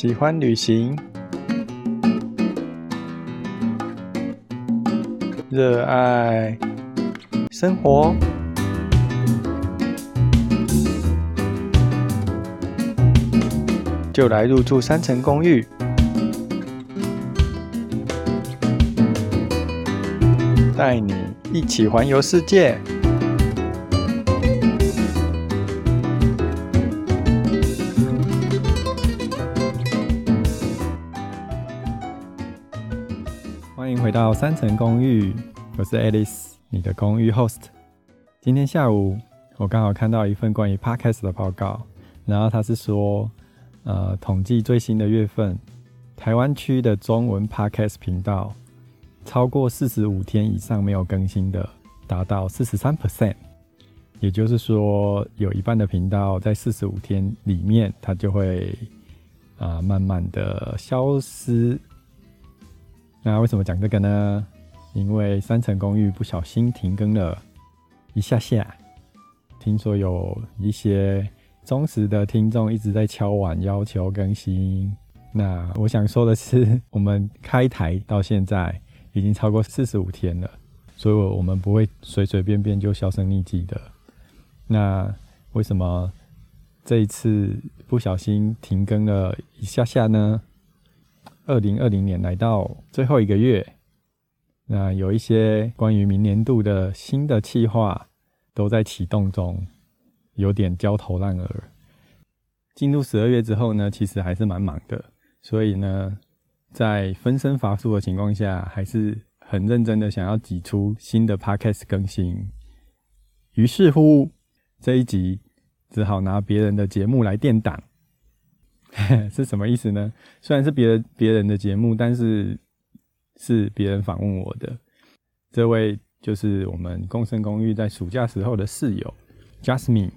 喜欢旅行，热爱。生活，就来入住三层公寓，带你一起环游世界。欢迎回到三层公寓，我是 Alice，你的公寓 host。今天下午我刚好看到一份关于 podcast 的报告，然后他是说，呃，统计最新的月份，台湾区的中文 podcast 频道超过四十五天以上没有更新的，达到四十三 percent，也就是说，有一半的频道在四十五天里面，它就会啊、慢慢的消失。那为什么讲这个呢？因为三层公寓不小心停更了一下下，听说有一些忠实的听众一直在敲碗要求更新。那我想说的是，我们开台到现在已经超过四十五天了，所以我们不会随随便便就销声匿迹的。那为什么这一次不小心停更了一下下呢？二零二零年来到最后一个月，那有一些关于明年度的新的计划都在启动中，有点焦头烂额。进入十二月之后呢，其实还是蛮忙的，所以呢，在分身乏术的情况下，还是很认真的想要挤出新的 podcast 更新。于是乎，这一集只好拿别人的节目来垫档。是什么意思呢？虽然是别人别人的节目，但是是别人访问我的。这位就是我们共生公寓在暑假时候的室友 Jasmine，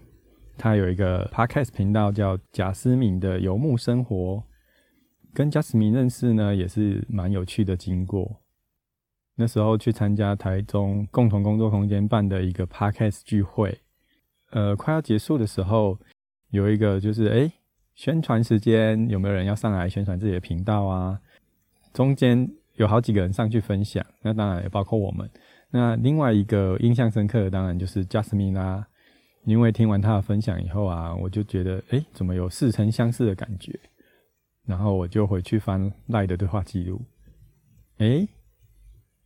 他有一个 podcast 频道叫贾思敏的游牧生活。跟 Jasmine 认识呢，也是蛮有趣的经过。那时候去参加台中共同工作空间办的一个 podcast 聚会，呃，快要结束的时候，有一个就是哎。诶宣传时间有没有人要上来宣传自己的频道啊？中间有好几个人上去分享，那当然也包括我们。那另外一个印象深刻的当然就是 Jasmine 啦，因为听完他的分享以后啊，我就觉得诶，怎么有似曾相识的感觉？然后我就回去翻赖的对话记录，诶，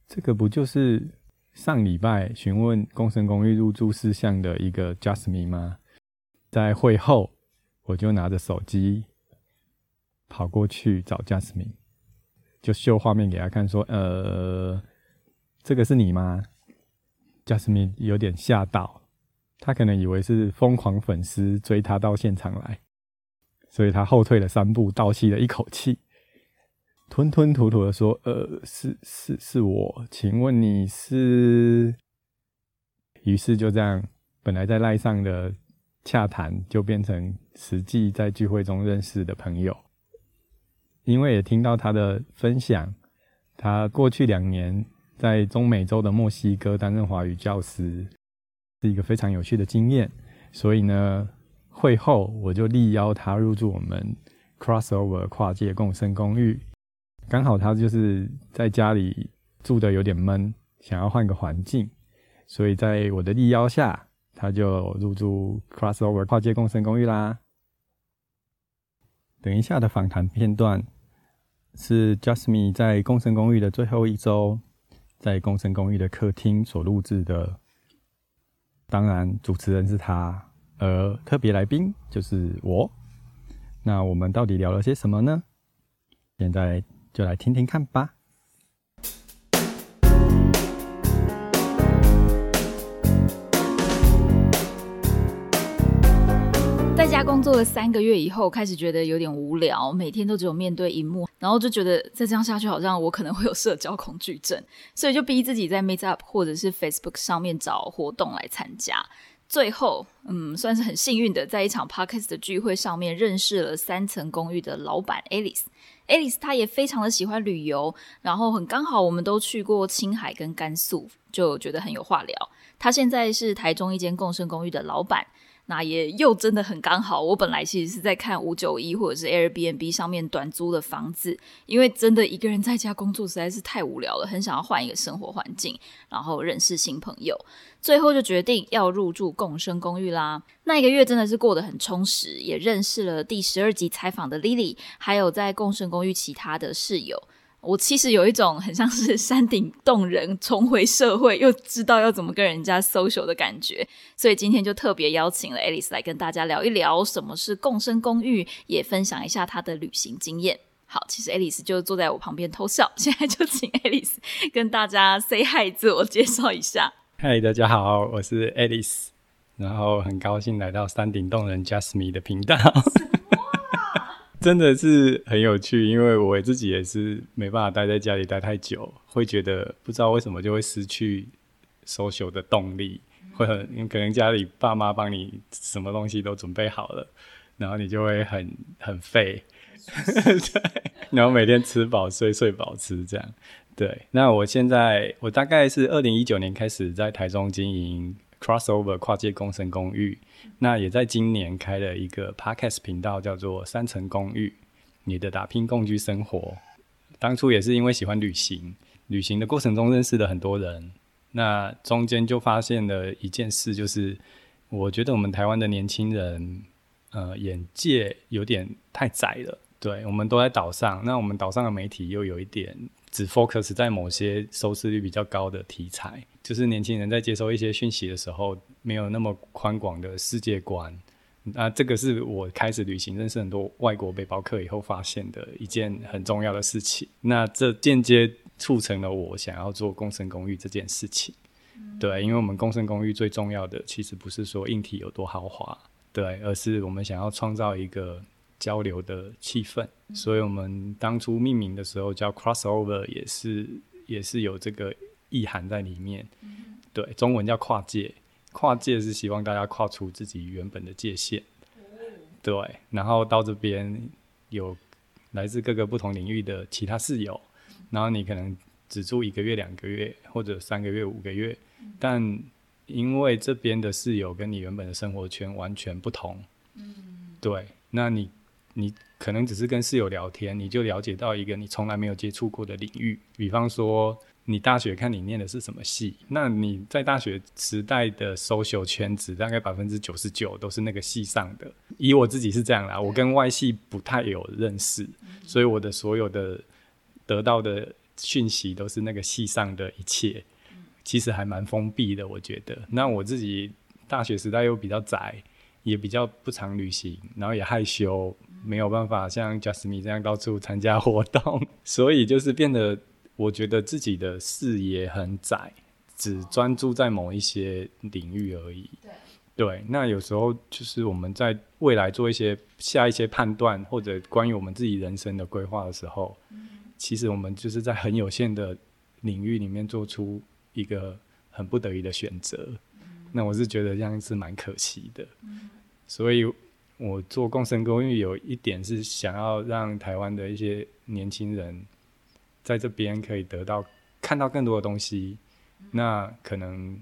这个不就是上礼拜询问共生公寓入住事项的一个 Jasmine 吗？在会后。我就拿着手机跑过去找 Jasmine，就秀画面给他看，说：“呃，这个是你吗？”Jasmine 有点吓到，他可能以为是疯狂粉丝追他到现场来，所以他后退了三步，倒吸了一口气，吞吞吐吐的说：“呃，是是是我，请问你是？”于是就这样，本来在赖上的。洽谈就变成实际在聚会中认识的朋友，因为也听到他的分享，他过去两年在中美洲的墨西哥担任华语教师，是一个非常有趣的经验。所以呢，会后我就力邀他入住我们 Crossover 跨界共生公寓。刚好他就是在家里住的有点闷，想要换个环境，所以在我的力邀下。他就入住 Crossover 跨界共生公寓啦。等一下的访谈片段是 Justme 在共生公寓的最后一周，在共生公寓的客厅所录制的。当然，主持人是他，而特别来宾就是我。那我们到底聊了些什么呢？现在就来听听看吧。工作了三个月以后，开始觉得有点无聊，每天都只有面对荧幕，然后就觉得再这样下去，好像我可能会有社交恐惧症，所以就逼自己在 Meet Up 或者是 Facebook 上面找活动来参加。最后，嗯，算是很幸运的，在一场 Podcast 的聚会上面认识了三层公寓的老板 Alice。Alice 她也非常的喜欢旅游，然后很刚好我们都去过青海跟甘肃，就觉得很有话聊。她现在是台中一间共生公寓的老板。那也又真的很刚好，我本来其实是在看五九一或者是 Airbnb 上面短租的房子，因为真的一个人在家工作实在是太无聊了，很想要换一个生活环境，然后认识新朋友，最后就决定要入住共生公寓啦。那一个月真的是过得很充实，也认识了第十二集采访的 Lily，还有在共生公寓其他的室友。我其实有一种很像是山顶洞人重回社会，又知道要怎么跟人家 social 的感觉，所以今天就特别邀请了 Alice 来跟大家聊一聊什么是共生公寓，也分享一下她的旅行经验。好，其实 Alice 就坐在我旁边偷笑，现在就请 Alice 跟大家 say hi，自我介绍一下。嗨，大家好，我是 Alice，然后很高兴来到山顶洞人 Justme 的频道。真的是很有趣，因为我自己也是没办法待在家里待太久，会觉得不知道为什么就会失去 social 的动力，会很可能家里爸妈帮你什么东西都准备好了，然后你就会很很废，对，然后每天吃饱睡，睡饱吃这样，对。那我现在我大概是二零一九年开始在台中经营 crossover 跨界共生公寓。那也在今年开了一个 podcast 频道，叫做三层公寓，你的打拼共居生活。当初也是因为喜欢旅行，旅行的过程中认识了很多人。那中间就发现了一件事，就是我觉得我们台湾的年轻人，呃，眼界有点太窄了。对，我们都在岛上，那我们岛上的媒体又有一点只 focus 在某些收视率比较高的题材，就是年轻人在接收一些讯息的时候。没有那么宽广的世界观，那这个是我开始旅行、认识很多外国背包客以后发现的一件很重要的事情。那这间接促成了我想要做共生公寓这件事情。对，因为我们共生公寓最重要的其实不是说硬体有多豪华，对，而是我们想要创造一个交流的气氛。所以我们当初命名的时候叫 crossover，也是也是有这个意涵在里面。对，中文叫跨界。跨界是希望大家跨出自己原本的界限，对，然后到这边有来自各个不同领域的其他室友，然后你可能只住一个月、两个月或者三个月、五个月，但因为这边的室友跟你原本的生活圈完全不同，对，那你你可能只是跟室友聊天，你就了解到一个你从来没有接触过的领域，比方说。你大学看你念的是什么系？那你在大学时代的 social 圈子大概百分之九十九都是那个系上的。以我自己是这样啦，我跟外系不太有认识，所以我的所有的得到的讯息都是那个系上的一切，其实还蛮封闭的。我觉得，那我自己大学时代又比较宅，也比较不常旅行，然后也害羞，没有办法像 Justme 这样到处参加活动，所以就是变得。我觉得自己的视野很窄，只专注在某一些领域而已。对，对。那有时候就是我们在未来做一些下一些判断，或者关于我们自己人生的规划的时候，其实我们就是在很有限的领域里面做出一个很不得已的选择。那我是觉得这样是蛮可惜的。所以我做共生公寓有一点是想要让台湾的一些年轻人。在这边可以得到看到更多的东西，那可能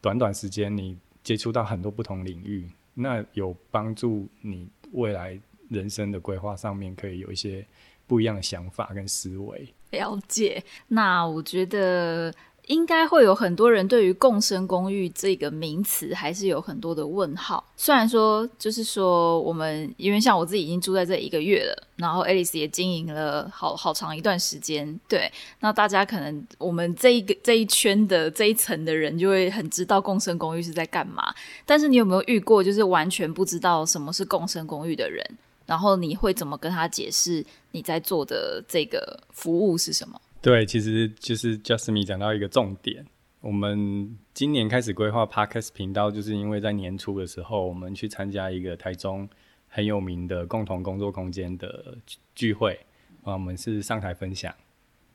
短短时间你接触到很多不同领域，那有帮助你未来人生的规划上面可以有一些不一样的想法跟思维。了解，那我觉得。应该会有很多人对于共生公寓这个名词还是有很多的问号。虽然说，就是说我们因为像我自己已经住在这一个月了，然后 Alice 也经营了好好长一段时间。对，那大家可能我们这一个这一圈的这一层的人就会很知道共生公寓是在干嘛。但是你有没有遇过就是完全不知道什么是共生公寓的人？然后你会怎么跟他解释你在做的这个服务是什么？对，其实就是 Justme 讲到一个重点。我们今年开始规划 Podcast 频道，就是因为在年初的时候，我们去参加一个台中很有名的共同工作空间的聚会啊。我们是上台分享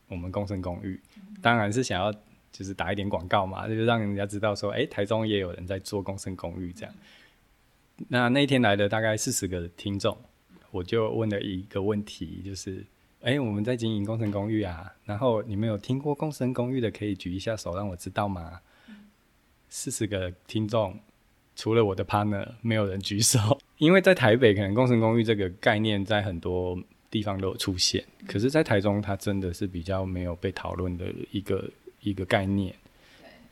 我们共生公寓，当然是想要就是打一点广告嘛，就是让人家知道说，哎，台中也有人在做共生公寓这样。那那天来的大概四十个听众，我就问了一个问题，就是。哎，我们在经营共生公寓啊，然后你们有听过共生公寓的，可以举一下手让我知道吗？四十个听众，除了我的 partner，没有人举手。因为在台北，可能共生公寓这个概念在很多地方都有出现，可是，在台中，它真的是比较没有被讨论的一个一个概念。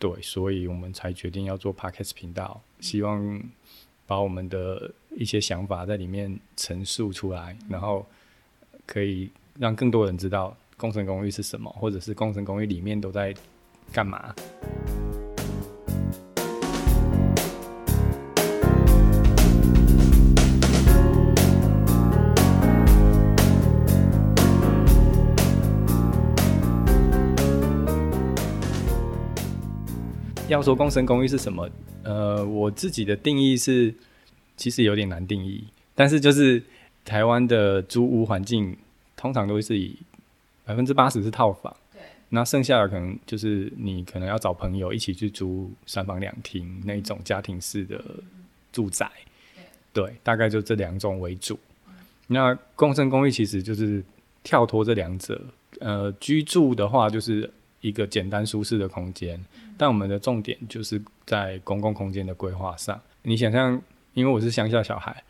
对，所以我们才决定要做 podcast 频道，希望把我们的一些想法在里面陈述出来，然后可以让更多人知道共生公寓是什么，或者是共生公寓里面都在干嘛。要说共生公寓是什么？呃，我自己的定义是，其实有点难定义。但是就是台湾的租屋环境，通常都是以百分之八十是套房，对，那剩下的可能就是你可能要找朋友一起去租三房两厅那种家庭式的住宅，对，大概就这两种为主。那共生公寓其实就是跳脱这两者，呃，居住的话就是一个简单舒适的空间。但我们的重点就是在公共空间的规划上。你想象，因为我是乡下小孩，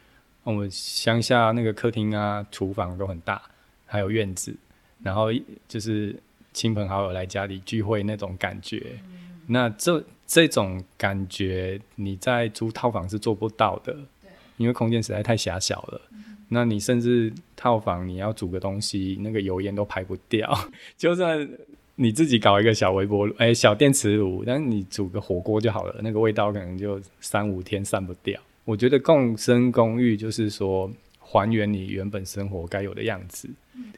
我们乡下那个客厅啊、厨房都很大，还有院子，然后就是亲朋好友来家里聚会那种感觉。那这这种感觉，你在租套房是做不到的，因为空间实在太狭小了。那你甚至套房你要煮个东西，那个油烟都排不掉，就算。你自己搞一个小微波炉，哎，小电磁炉，但是你煮个火锅就好了，那个味道可能就三五天散不掉。我觉得共生公寓就是说还原你原本生活该有的样子，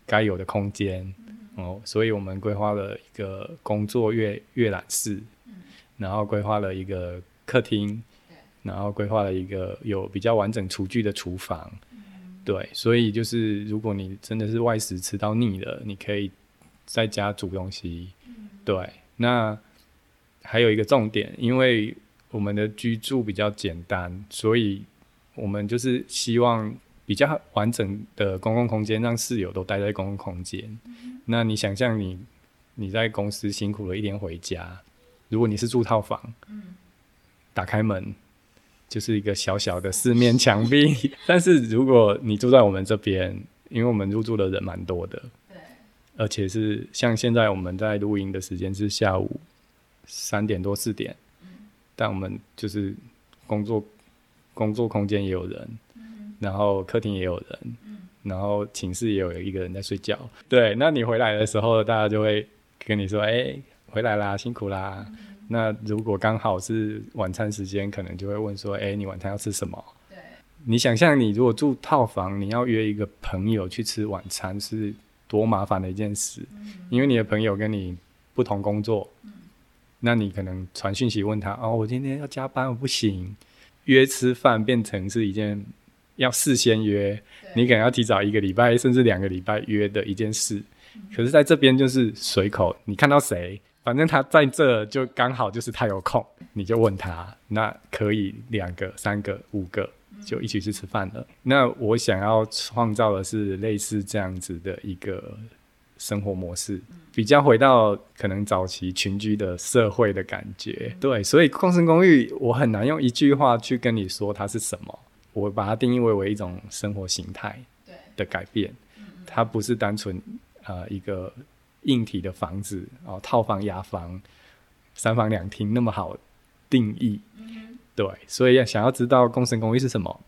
该有的空间哦，所以我们规划了一个工作阅阅览室，然后规划了一个客厅，然后规划了一个有比较完整厨具的厨房，对，所以就是如果你真的是外食吃到腻了，你可以。在家煮东西，对。那还有一个重点，因为我们的居住比较简单，所以我们就是希望比较完整的公共空间，让室友都待在公共空间。那你想象你你在公司辛苦了一天回家，如果你是住套房，打开门就是一个小小的四面墙壁。但是如果你住在我们这边，因为我们入住的人蛮多的。而且是像现在我们在录音的时间是下午三点多四点，但我们就是工作工作空间也有人，然后客厅也有人，然后寝室也有一个人在睡觉。对，那你回来的时候，大家就会跟你说：“哎，回来啦，辛苦啦。”那如果刚好是晚餐时间，可能就会问说：“哎，你晚餐要吃什么？”对，你想象你如果住套房，你要约一个朋友去吃晚餐是。多麻烦的一件事，因为你的朋友跟你不同工作，那你可能传讯息问他哦，我今天要加班，我不行。约吃饭变成是一件要事先约，你可能要提早一个礼拜甚至两个礼拜约的一件事。可是在这边就是随口，你看到谁，反正他在这就刚好就是他有空，你就问他，那可以两个、三个、五个。就一起去吃饭了。那我想要创造的是类似这样子的一个生活模式，比较回到可能早期群居的社会的感觉。对，所以共生公寓，我很难用一句话去跟你说它是什么。我把它定义为为一种生活形态的改变，它不是单纯呃一个硬体的房子哦，套房、雅房、三房两厅那么好定义。对，所以要想要知道共生公寓是什么，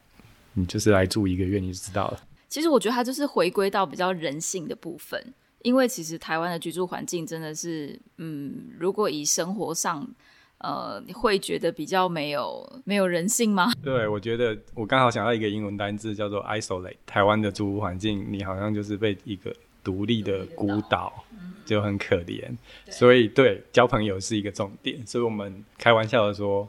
你就是来住一个月你就知道了。其实我觉得它就是回归到比较人性的部分，因为其实台湾的居住环境真的是，嗯，如果以生活上，呃，你会觉得比较没有没有人性吗？对，我觉得我刚好想到一个英文单字叫做 isolate，台湾的租屋环境，你好像就是被一个独立的孤岛，就很可怜。所以对，交朋友是一个重点，所以我们开玩笑的说。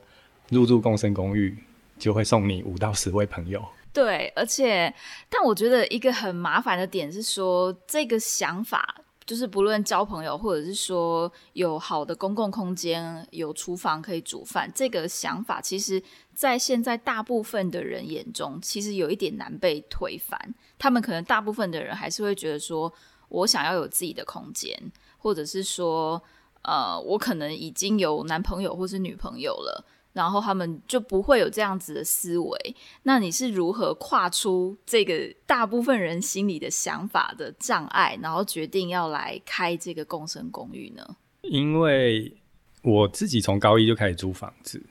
入住共生公寓，就会送你五到十位朋友。对，而且，但我觉得一个很麻烦的点是说，这个想法就是不论交朋友，或者是说有好的公共空间、有厨房可以煮饭，这个想法，其实在现在大部分的人眼中，其实有一点难被推翻。他们可能大部分的人还是会觉得说，我想要有自己的空间，或者是说，呃，我可能已经有男朋友或是女朋友了。然后他们就不会有这样子的思维。那你是如何跨出这个大部分人心里的想法的障碍，然后决定要来开这个共生公寓呢？因为我自己从高一就开始租房子，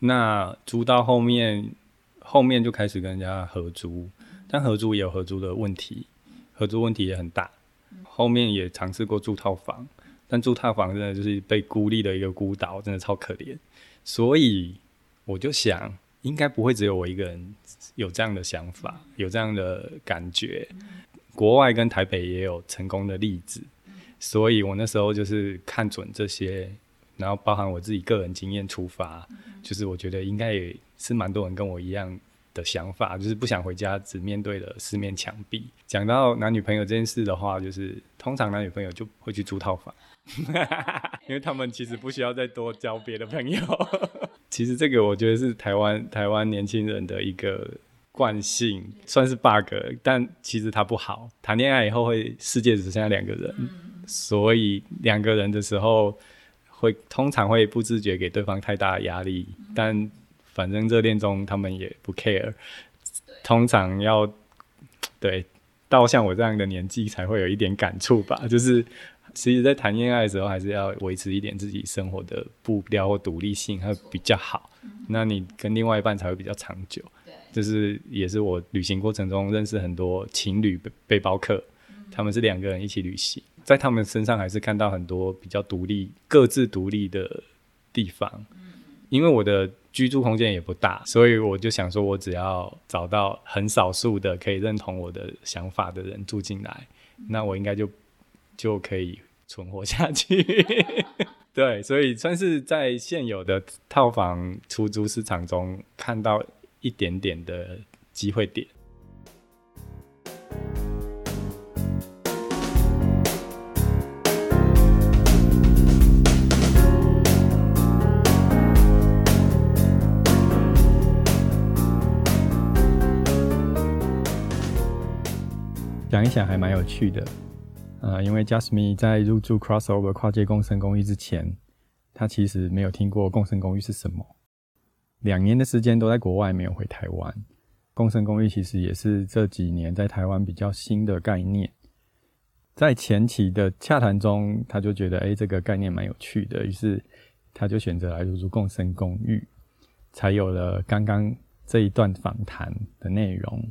那租到后面，后面就开始跟人家合租，但合租也有合租的问题，合租问题也很大。后面也尝试过住套房，但住套房真的就是被孤立的一个孤岛，真的超可怜。所以我就想，应该不会只有我一个人有这样的想法，有这样的感觉。国外跟台北也有成功的例子，所以我那时候就是看准这些，然后包含我自己个人经验出发，就是我觉得应该也是蛮多人跟我一样。的想法就是不想回家，只面对了四面墙壁。讲到男女朋友这件事的话，就是通常男女朋友就会去租套房，因为他们其实不需要再多交别的朋友。其实这个我觉得是台湾台湾年轻人的一个惯性，算是 bug，但其实它不好。谈恋爱以后会世界只剩下两个人，所以两个人的时候会通常会不自觉给对方太大的压力，但。反正热恋中他们也不 care，通常要 对到像我这样的年纪才会有一点感触吧。就是其实，在谈恋爱的时候，还是要维持一点自己生活的步调或独立性，会比较好。那你跟另外一半才会比较长久。就是也是我旅行过程中认识很多情侣背包客，他们是两个人一起旅行，在他们身上还是看到很多比较独立、各自独立的地方。因为我的居住空间也不大，所以我就想说，我只要找到很少数的可以认同我的想法的人住进来，那我应该就就可以存活下去。对，所以算是在现有的套房出租市场中看到一点点的机会点。一想还蛮有趣的，呃，因为 Jasmine 在入住 Crossover 跨界共生公寓之前，他其实没有听过共生公寓是什么。两年的时间都在国外，没有回台湾。共生公寓其实也是这几年在台湾比较新的概念。在前期的洽谈中，他就觉得，哎，这个概念蛮有趣的，于是他就选择来入住共生公寓，才有了刚刚这一段访谈的内容。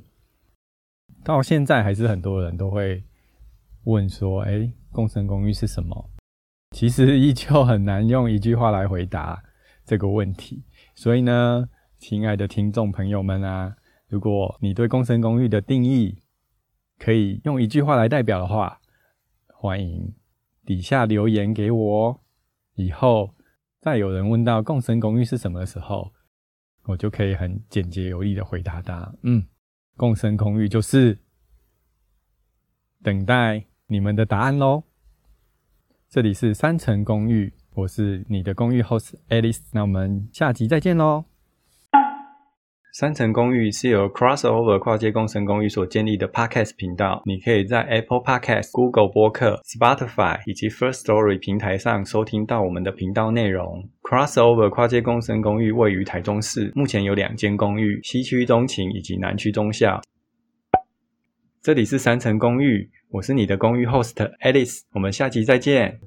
到现在还是很多人都会问说：“哎，共生公寓是什么？”其实依旧很难用一句话来回答这个问题。所以呢，亲爱的听众朋友们啊，如果你对共生公寓的定义可以用一句话来代表的话，欢迎底下留言给我。以后再有人问到共生公寓是什么的时候，我就可以很简洁有力的回答他：“嗯。”共生公寓就是等待你们的答案喽。这里是三层公寓，我是你的公寓 host Alice，那我们下集再见喽。三层公寓是由 Crossover 跨界共生公寓所建立的 Podcast 频道。你可以在 Apple Podcast、Google 播客、Spotify 以及 First Story 平台上收听到我们的频道内容。Crossover 跨界共生公寓位于台中市，目前有两间公寓，西区中情以及南区中校。这里是三层公寓，我是你的公寓 host Alice，我们下期再见。